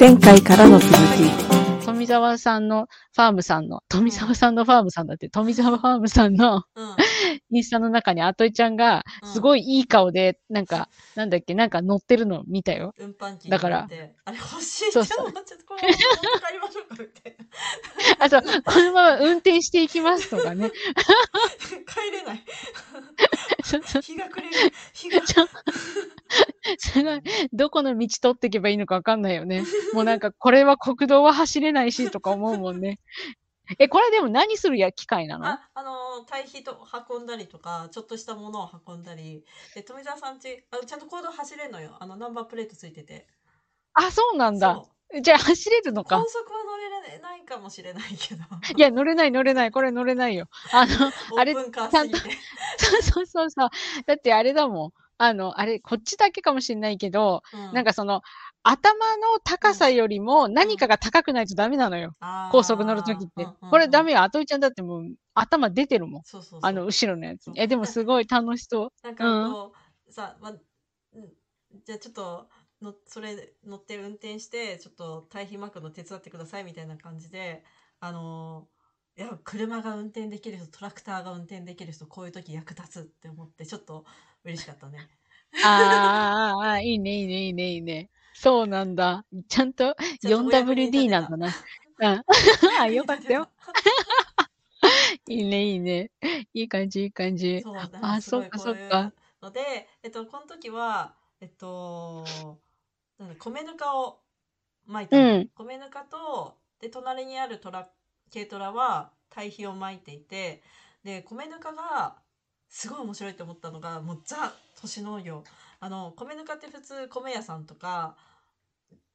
前回からの続き。富澤さんのファームさんの、富澤さんのファームさんだって、富澤ファームさんのうん。インスタの中にアトイちゃんが、すごいいい顔で、なんか、なんだっけ、なんか乗ってるの見たよ。運搬機だからあれ欲しいってそうそうちゃって、これ帰りましょうかみたいな。あと、このまま運転していきますとかね。帰れない。日が暮れる。日が。すごい、どこの道取っていけばいいのかわかんないよね。もうなんか、これは国道は走れないし、とか思うもんね。え、これでも何するや機械なの？あ、あのー、堆肥と運んだりとか、ちょっとしたものを運んだり。で、富澤さんち、あちゃんと行動走れるのよ。あの、ナンバープレートついてて。あ、そうなんだ。じゃあ走れるのか？高。速は乗れないかもしれないけど。いや、乗れない乗れない。これ乗れないよ。あの、あれオープンカーすぎて。そうそうそうそう。だってあれだもん。あの、あれ、こっちだけかもしれないけど、うんなんかその、頭の高さよりも何かが高くないとダメなのよ。高速乗るときって。これダメよ。よ。あといちゃんだってもう頭出てるもん。そうそう。あの、後ろのやつ。え、でもすごい楽しそう。なんかこう、さ、ま、うんじゃあちょっとのそれ乗って運転してちょっと堆肥巻くの手伝ってくださいみたいな感じであのーいや車が運転できる人トラクターが運転できる人こういう時役立つって思ってちょっと嬉しかったね。あーあいいね、いいね、いいね、いいね。そうなんだ。ちゃんとちゃんとお役に立て 4WD たなんだな。うん。あ、よかったよ。いいね、いいね。いい感じ、いい感じ。そうだあ、すそっか、そうっか。ので、えっと、この時は、えっと、なんだ米ぬかを巻いたの、うん米ぬかと、で、隣にあるトラ、軽トラは堆肥を巻いていて、で、米ぬかが、すごい面白いと思ったのが、もうザ都市農業。あの、米ぬかって普通米屋さんとか、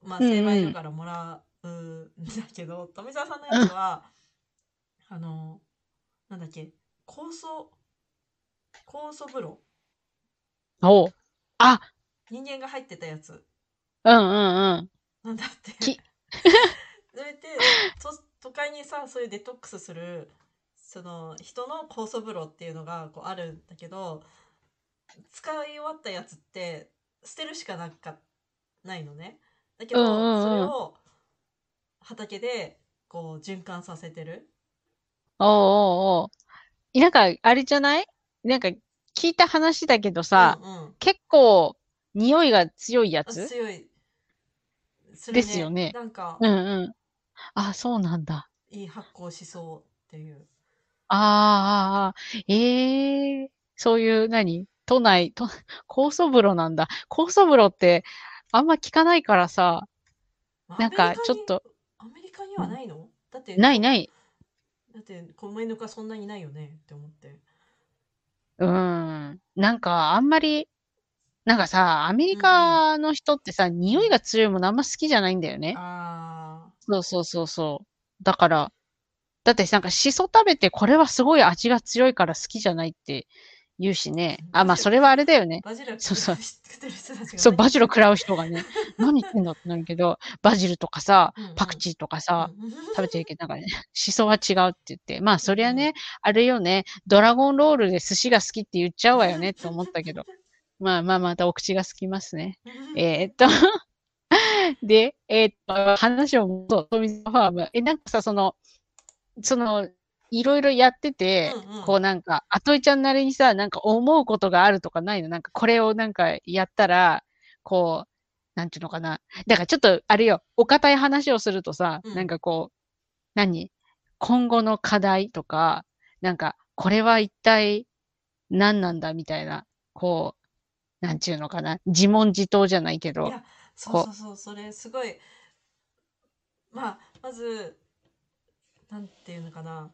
まあ、うんうん精米所からもらうんだけど、富澤さんのやつは、あの、なんだっけ、酵素、酵素風呂おうあ、人間が入ってたやつうんうんうん。なんだって。き それでと都会にさそういうデトックスするその人の酵素風呂っていうのがこうあるんだけど使い終わったやつって捨てるしかなかないのね。だけど、うんうんうんそれを畑でこう循環させてる。おうおうおう。なんか、あれじゃない？なんか、聞いた話だけどさ、うんうん結構、匂いが強いやあつ強い。そですよねなんか、うんうん。あ、そうなんだ。いい発酵しそうっていう。あーあー、あーええそういう、何？都内、と、高素風呂なんだ。高素風呂って、あんま聞かないからさ、まあなんか、ちょっと、アメリカにはないの、だってないない。だって米ぬかそんなにないよね？って思って。うーん。なんか、あんまり、なんかさ、アメリカの人ってさ、匂いが強いものあんま好きじゃないんだよね。あそうそうそうそう。だから、だってなんかシソ食べてこれはすごい味が強いから好きじゃないって言うしね。あ、まあそれはあれだよね。あ。。バジルそうそう。そう、バジル食らう人がね、何言ってんだってなるけど、バジルとかさパクチーとかさ、うん。食べてるけど、なんかね、シソは違うって言って、まあそりゃね、あれよね、ドラゴンロールで寿司が好きって言っちゃうわよね。って思ったけど、まあまあまたお口が空きますね。えーっと、で、えーっと、話を戻そう、富澤ファーム。え、なんかさ、その、その、いろいろやってて、うんうんこうなんか、あといちゃんなりにさ、なんか思うことがあるとかないの？なんかこれをなんかやったら、こう、なんていうのかな？だからちょっと、あれよ、お堅い話をするとさ、うんなんかこう、何？今後の課題とか、なんか、これは一体何なんだみたいな、こう、なんちゅうのかな？自問自答じゃないけどい。やそうそうそうそれすごいまあまずなんていうのかな？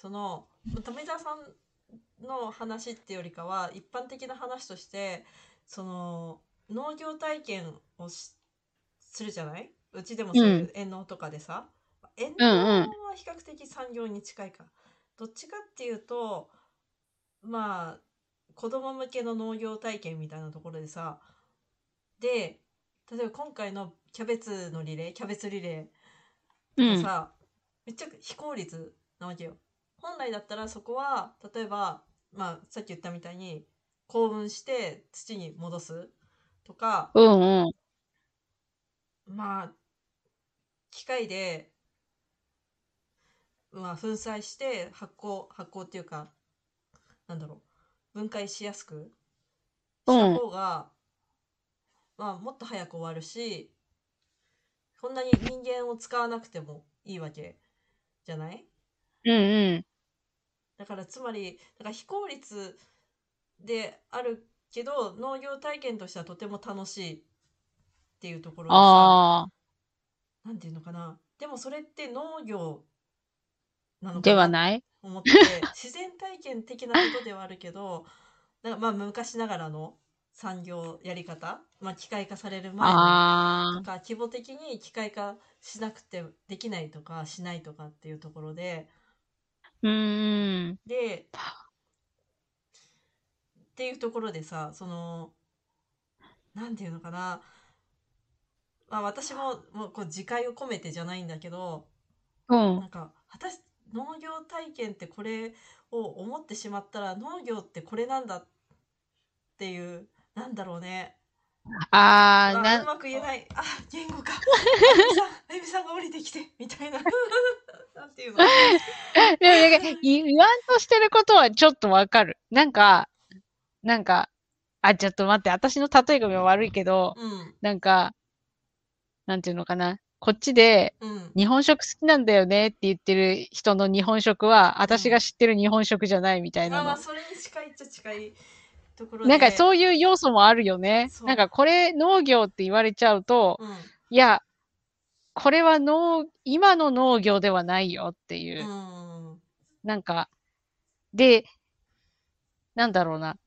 その富澤さんの話っていうよりかは一般的な話としてその農業体験をしするじゃない？うちでもそういう遠農とかでさ、遠農は比較的産業に近いか、どっちかっていうとまあ子供向けの農業体験みたいなところでさ。で例えば今回のキャベツのリレーキャベツリレうん。ーがさ、めっちゃ非効率なわけよ。本来だったらそこは例えば、まあ、さっき言ったみたいに興奮して土に戻すとかうんうん。まあ機械で、まあ、粉砕して発酵発酵っていうかなんだろう分解しやすくした方が、まあ、もっと早く終わるしこんなに人間を使わなくてもいいわけじゃない？うんうん。だからつまりだから非効率であるけど農業体験としてはとても楽しいっていうところでさああ。なんていうのかなでもそれって農業なのでかなはない？思って自然体験的なことではあるけどなまあ昔ながらの産業やり方、まあ、機械化される前とか規模的に機械化しなくてできないとかしないとかっていうところであ。うーん。でっていうところでさそのなんていうのかな、まあ、私ももうこう自戒を込めてじゃないんだけどうんな。んか果たし農業体験ってこれを思ってしまったら農業ってこれなんだっていうなんだろうねああ、あうな、まく言えない。あ言語か。あゆみさんが降りてきてみたいな。なんていうの？でもなんか言言わんとしてることはちょっとわかる。なんか、なんか、あ、ちょっと待って、私の例えが悪いけど、うん。なんか、なんていうのかな。こっちでうん。日本食好きなんだよねって言ってる人の日本食は、私が知ってる日本食じゃないみたいなの。まあまあそれに近いっちゃ近いところでなんかそういう要素もあるよね。なんかこれ農業って言われちゃうと、うんいや、これは農、今の農業ではないよっていう。うんなんか、で、なんだろうな。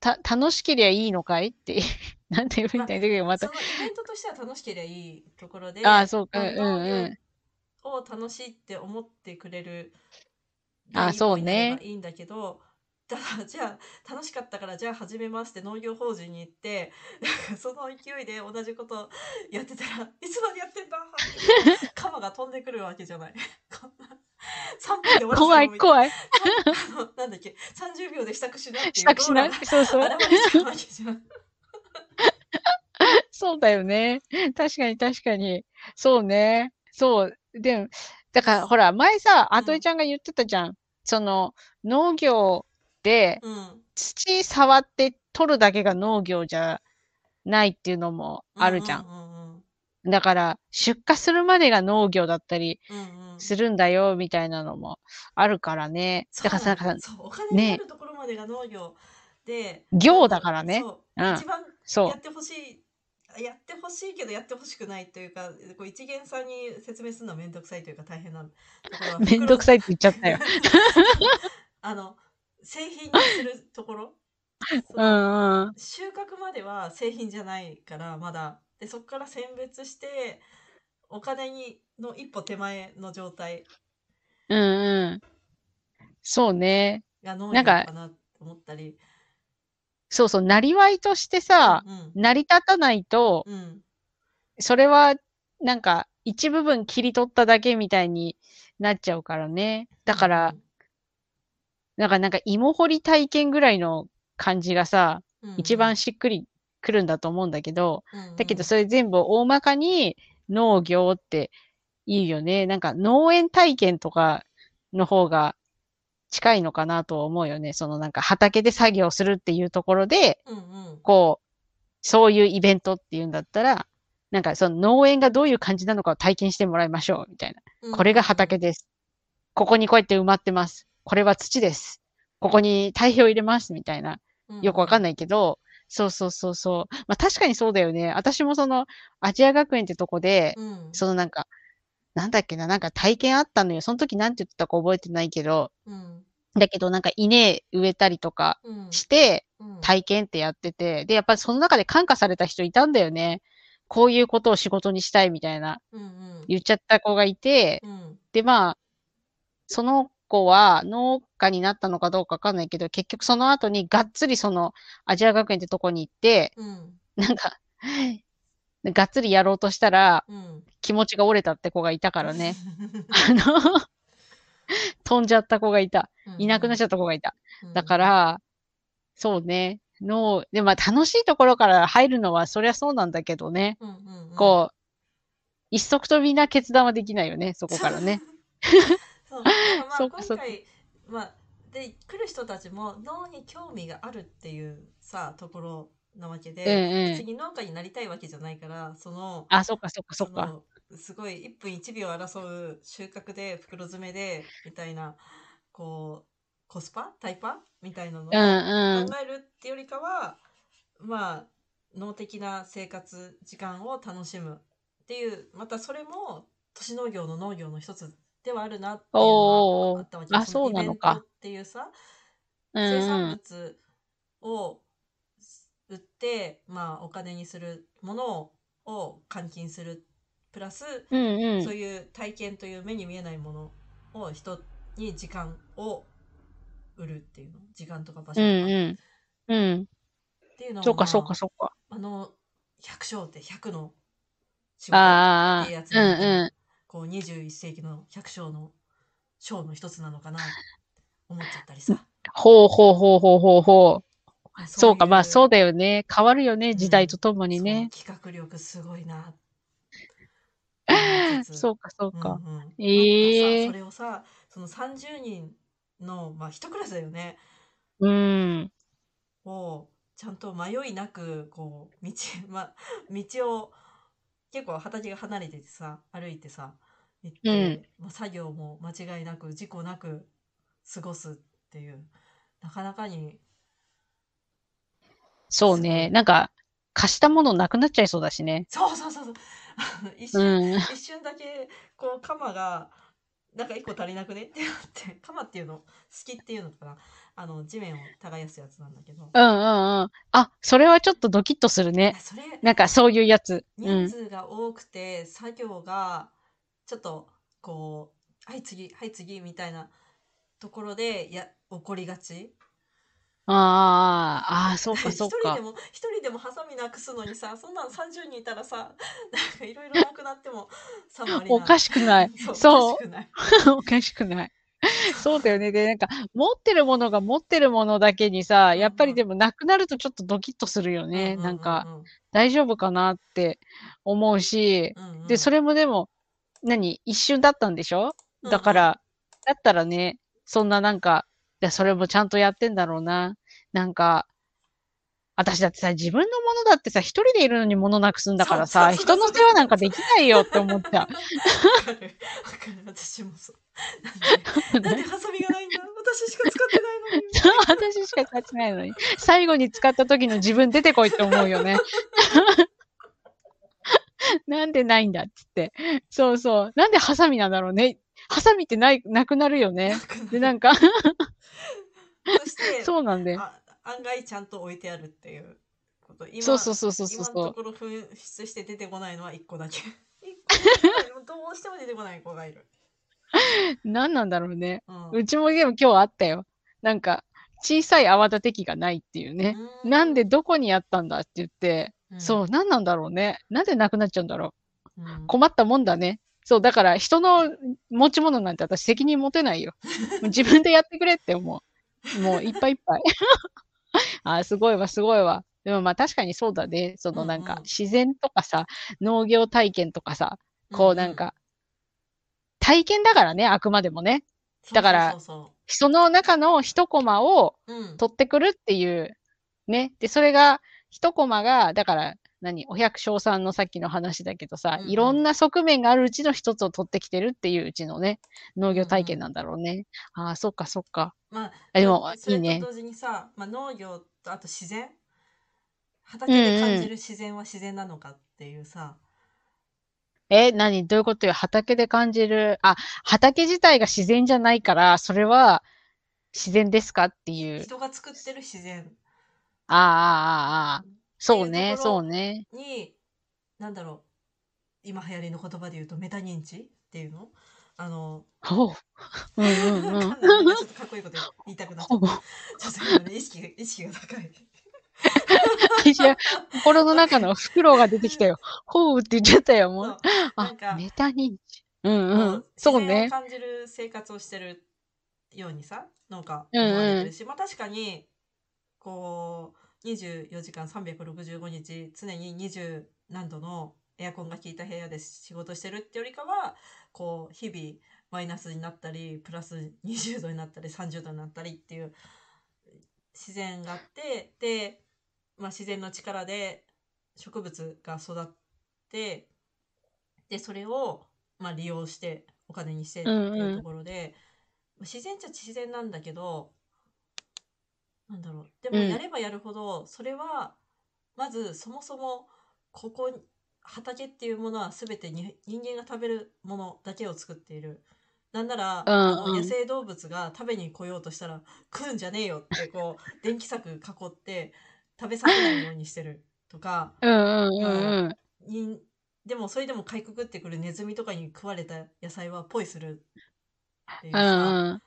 た、楽しけりゃいいのかいって、なんて言うんだけど、またその、イベントとしては楽しければいいところでああ、そうか、まあうんうん。を楽しいって思ってくれるあそうねいいんだけどだからじゃあ楽しかったからじゃあ始めますって農業法人に行ってなんかその勢いで同じことやってたらいつまでやってんだってカマが飛んでくるわけじゃない。こんな3分で怖い、い怖い。なんだっけ30秒で支度しなっていう支度しないそうそう。そうだよね。確かに確かに。そうね。そう。でも、だからほら、前さ、うんアトエちゃんが言ってたじゃん。その、農業でうん。土触って取るだけが農業じゃないっていうのもあるじゃん。うんうんだから、出荷するまでが農業だったりうんうん。うんするんだよ、みたいなのもあるからね。だからさ、なんかさそうお金になるところまでが農業で、業だからね。そううん。一番やってほしいやってほしいけどやってほしくないというかこう一元さんに説明するのは面倒くさいというか大変なところは めんどくさいって言っちゃったよ。あの製品にするところ？うんうん。収穫までは製品じゃないからまだでそこから選別してお金にの一歩手前の状態うんうん。そうね。が農なんか業かなと思ったりそうそう、なりわいとしてさ、うん成り立たないと、うんそれは、なんか、一部分切り取っただけみたいになっちゃうからね。だから、なんか、なんか、芋掘り体験ぐらいの感じがさ、うんうん一番しっくりくるんだと思うんだけど、うんうんだけど、それ全部大まかに農業っていいよね。なんか、農園体験とかの方が近いのかなとは思うよね。そのなんか、畑で作業するっていうところで、うんうんこう、そういうイベントっていうんだったら、なんかその農園がどういう感じなのかを体験してもらいましょう、みたいな。うんこれが畑です。ここにこうやって埋まってます。これは土です。ここに堆肥を入れます、みたいな。よくわかんない。けど、そうそうそうそう。まあ確かにそうだよね。私もその、アジア学園ってとこで、うんそのなんか、なんだっけな、なんか体験あったのよ。その時なんて言ってたか覚えてないけど、うんだけどなんか稲植えたりとかうんして、うん体験ってやってて、で、やっぱりその中で感化された人いたんだよね。こういうことを仕事にしたいみたいな、うんうん言っちゃった子がいて、うんで、まあ、その子は農家になったのかどうかわかんないけど、結局その後にがっつりそのアジア学園ってとこに行って、うんなんか、がっつりやろうとしたらうん気持ちが折れたって子がいたからね。あの、飛んじゃった子がいた。いなくなっちゃった子がいた。だか、ら、そうね。農、で、まあ楽しいところから入るのはそりゃそうなんだけどね。うんうんうんこう、一足飛びな決断はできないよね、そこからね。そ うまあ今回まあで来る人たちも脳に興味があるっていうさところなわけで、うんうん。別に農家になりたいわけじゃないからそのあ、そっかそっかそっか。のすごい1分1秒争う収穫で袋詰めでみたいなこうコスパ？タイパ？みたいなのをうんうん。考。えるってよりかは、まあ脳的な生活時間を楽しむっていうまたそれも都市農業の農業の一つではあるなっていうのおーがあったわけあそうなのかイベントっていうさうん生産うん。物を売って、まあ、お金にするものを換金するプラス、うんうんそう。いう体験という目に見えないものを人に時間を売るっていうの時間とか場所うとか、んうん。うん。っていうのをそうかそうまあかそうか。あの百姓って100の仕事ああ、っていうやつうなんだんうこう21世紀の百姓の章の一つなのかなって思っちゃったりさ。ん。ほうほうほうほうほうほう。そうか、まあそうだだよね。変わるよね、時代とともにね。企画力すごいな。そうかそうか。うんうんええまたさそれをさ、その30人の、まあ一クラスだよね。うん。をちゃんと迷いなくこう道,、まあ、道を結構畑が離れててさ歩いてさ行って、まあ、作業も間違いなく事故なく過ごすっていうなかなかにそうね。なんか、貸したものなくなっちゃいそうだしね。そうそうそうそうあの 一う瞬、ん。一瞬だけこう鎌がなんか一個足りなくね？ってなって鎌っていうの好きっていうのかな？あの地面を耕すやつなんだけど、うんうんうん。あ、それはちょっとドキッとするね。それなんかそういうやつ。う人ん。数が多くて作業がちょっとこうはい次はい次みたいなところでや起こりがちああ、ああ、そうか一 そうか人で。も一人でもハサミなくすのにさそんなん30人いたらさなんかいろいろなくなってもさおかしくない。そうおかしくない おかしくない。そうだよね。で、なんか、持ってるものが持ってるものだけにさ、やっぱりでもなくなるとちょっとドキッとするよね。うううなんか、大丈夫かなって思うし、うんうんで、それもでも、何一瞬だったんでしょ？だか、ら、だったらね、そんななんか、でそれもちゃんとやってんだろうな。なんか、私だってさ、自分のものだってさ、一人でいるのに物なくすんだからさ、人の世話なんかできないよって思っちゃう。わかる。わかる。私もそう。なんで？ハサミがないんだ？私しか使ってないのに。私しか使ってないのに。最後に使った時の自分出てこいって思うよね。なんでないんだっつって。そうそう。なんでハサミなんだろうね。ハサミってない、なくなるよね。で、なんか、そして そうなんだよ。あ案外ちゃんと置いてあるっていうこと今そうそうそうそうそう今そう。のところ紛失して出てこないのは1個だけ どうしても出てこない子がいる、何なんだろうね。うんうちもでも今日あったよ。なんか、小さい泡立て器がないっていうね。なんでどこにあったんだって言って、うんそう、何なんだろうね。なんでなくなっちゃうんだろうんう。困ったもんだね。そう、だから人の持ち物なんて私責任持てないよ。自分でやってくれって思う。もういっぱいいっぱい。あ、すごいわ、すごいわ。でもまあ確かにそうだね。そのなんか自然とかさ、農業体験とかさ、こうなんか、体験だからね、あくまでもね。だからそうそうその中の一コマを取ってくるっていう、ね。で、それが、一コマが、だから、何お百姓さんのさっきの話だけどさ、うんうん。いろんな側面があるうちの一つを取ってきてるっていううちのね、農業体験なんだろうね。ああ、そっかそっか。まあ、あでもいいね。と同時にさ、まあ、農業とあと自然？畑で感じる自然は自然なのかっていうさ、え、何？どういうことよ？畑で感じる？あ、畑自体が自然じゃないから、それは自然ですかっていう。人が作ってる自然ああ、ああ、ああ。そうね、っていうところそうね。になんだろう今流行りの言葉で言うとメタ認知っていうの？あの、ほう。うんうんうん。んないなんかちょっとかっこいいこと言いたくなっちゃほうった。ちょっと今ね意識が意識が高い。いや、心の中のフクロウが出てきたよ。ほうって言っちゃったよ、もそうう。あなんか、メタ認知。うんう。こうんそうね。自然を感じる生活をしてるようにさなんかうんうん思われてるし、まあ確かにこう24時間365日常に20何度のエアコンが効いた部屋で仕事してるってよりかはこう日々マイナスになったりプラス20度になったり30度になったりっていう自然があってで、まあ、自然の力で植物が育ってでそれを、まあ、利用してお金にしてっていうところで、自然っちゃ自然なんだけどなんだろう。でもうん。やればやるほどそれはまずそもそもここ畑っていうものは全てに人間が食べるものだけを作っている。なんなら、うんうん。野生動物が食べに来ようとしたら食うんじゃねえよってこう電気柵囲って食べさせないようにしてる。とかでもそれでもかいくぐってくるネズミとかに食われた野菜はポイするっていううさ、んうん。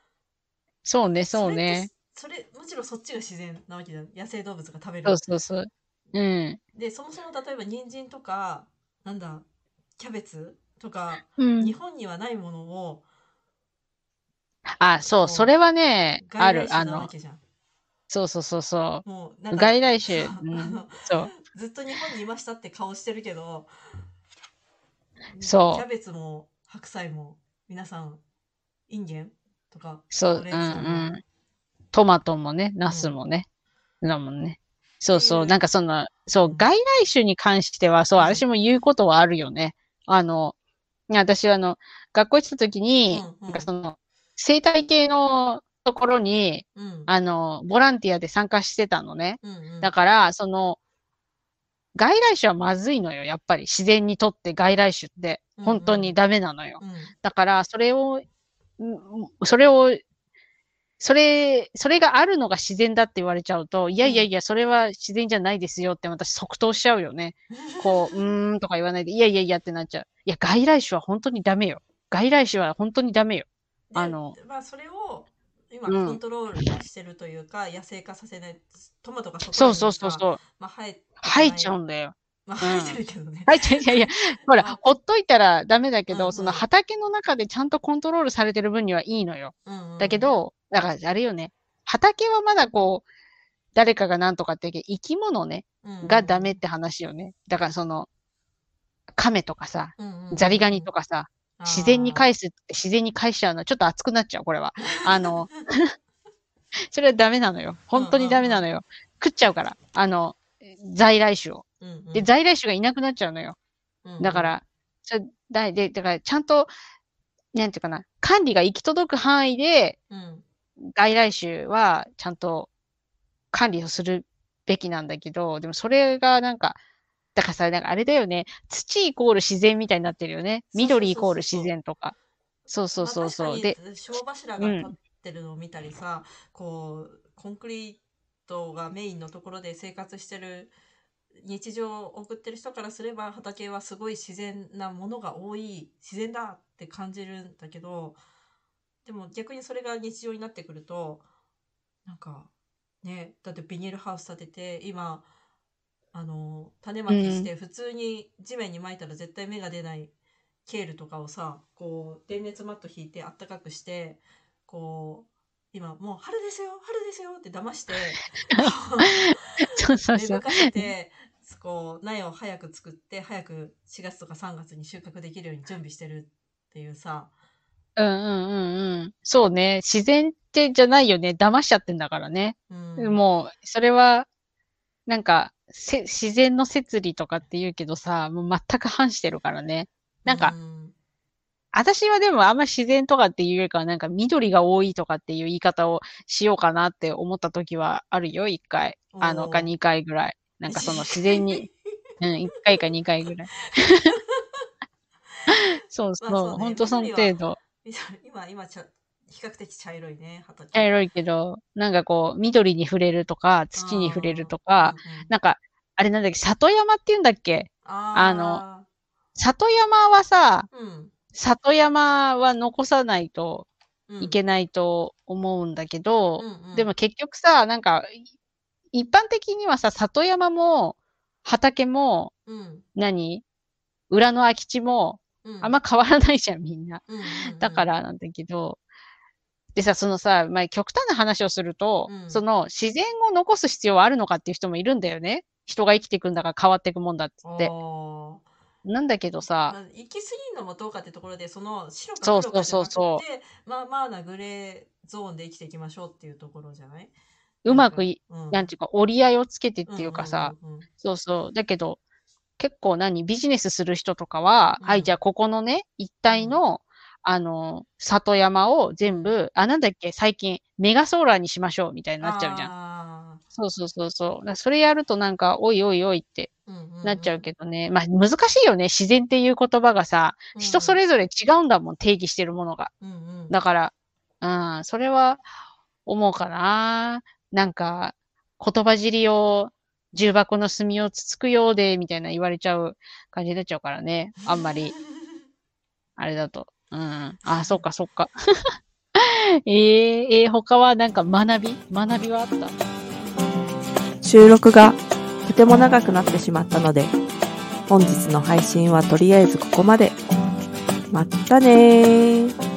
そうね、そうれね。それむしろそっちが自然なわけじゃん野生動物が食べるそうそうそう。うん。でそもそも例えば人参とかなんだキャベツとか、うん日本にはないものをあ、そう、それはね、ある。あの、なわけじゃんそうそうそうそもうなんう。か外来種。そ うそう。ずっと日本にいましたって顔してるけどそうキャベツも白菜も皆さんインゲンとかそう、うんうん。トマトもね、ナスもね。だもんね。そうそう。なんかその、そうう、ん外来種に関しては、そう、うん私も言うことはあるよね。あの、私はあの、学校行ってた時になんかその、生態系のところに、うんあの、ボランティアで参加してたのね。だから、その、外来種はまずいのよ、やっぱり。自然にとって外来種って、本当にダメなのよ。うんだから、それを、んそれを、それ、それがあるのが自然だって言われちゃうと、いやいやいや、それは自然じゃないですよって私即答しちゃうよね。こう、うーんとか言わないで、いやいやいやってなっちゃう。いや、外来種は本当にダメよ。外来種は本当にダメよ。であのまあそれを今うんコントロールしてるというか、野生化させないトマトがそこそうそうそうそう。まあ生え生えちゃうんだよ。まあ生えてるけどね、生えちゃう。いやいや、ほらあ、ほっといたらダメだけど、うんうんその畑の中でちゃんとコントロールされてる分にはいいのよ。うんうんだけど、だからあれよね。畑はまだこう、誰かが何とかって言うけど、生き物ね、がダメって話よね。だからその、亀とかさ、ザリガニとかかさ、自然に返すって自然に返しちゃうの。ちょっと熱くなっちゃう、これは。あの、それはダメなのよ。本当にダメなのよ。食っちゃうから。あの、在来種を。で、在来種がいなくなっちゃうのよ。だか、ら、それだで、だからちゃんと、なんていうかな、管理が行き届く範囲で、うんうん外来種はちゃんと管理をするべきなんだけど、でもそれがなんか、だからさ、なんかあれだよね、土イコール自然みたいになってるよね。緑イコール自然とか。そうそうそうそう。で、小柱が立ってるのを見たりさ、こうコンクリートがメインのところで生活してる日常を送ってる人からすれば畑はすごい自然なものが多い自然だって感じるんだけどでも逆にそれが日常になってくるとなんかねだってビニールハウス建てて今あの種まきして普通に地面にまいたら絶対芽が出ないケールとかをさこう電熱マット引いてあったかくしてこう今もう春ですよ春ですよって騙して そうそうそう。てこう苗を早く作って早く4月とか3月に収穫できるように準備してるっていうさうんうんうんうん。そうね。自然ってじゃないよね。騙しちゃってんだからね。うんもう、それは、なんか、せ、自然の摂理とかって言うけどさ、もう全く反してるからね。なんかうん私はでもあんま自然とかっていうよりかは、なんか緑が多いとかっていう言い方をしようかなって思った時はあるよ、一回。あの、か二回ぐらい。なんかその自然に、うん、一回か二回ぐらい。そうそう、まあそうね。ほんとその程度。今今ちゃ比較的茶色いね畑。茶色いけど、なんかこう、緑に触れるとか、土に触れるとか、なんか、あれなんだっけ、里山って言うんだっけ？ああの里山はさ、うん。里山は残さないとうん。いけないと思うんだけど、うんうん。でも結局さ、なんか、い一般的にはさ、里山も、畑も、うん。何？裏の空き地も、うん。あんま変わらないじゃん、みんな。うんうんうん。だからなんだけど、でさ、そのさ、まあ、極端な話をすると、うん。その自然を残す必要はあるのかっていう人もいるんだよね。人が生きていくんだから変わっていくもんだって。言って。あなんだけどさ、な行き過ぎるのもどうかってところで、その白かそう黒かじゃなくて、そう。まあまあなグレーゾーンで生きていきましょうっていうところじゃない？うまくなんていうか、折り合いをつけてっていうかさ、そうそう。だけど、結構何、ビジネスする人とかは、うんはい、じゃあここのね、一帯の、あの、里山を全部、あ、なんだっけ、最近、メガソーラーにしましょう、みたいになっちゃうじゃん。あそうそうそうそう。それやるとなんか、おいおいおいってなっちゃうけどね。まあ、難しいよね。自然っていう言葉がさ、人それぞれ違うんだもん、定義してるものが。だから、うん、それは思うかな。なんか、言葉尻を、重箱の隅をつつくようで、みたいな言われちゃう感じになっちゃうからね。あんまり、あれだと。うん。あ、そっかそっか。えー、えー他はなんか学び？学びはあった？収録がとても長くなってしまったので、本日の配信はとりあえずここまで。まったねー。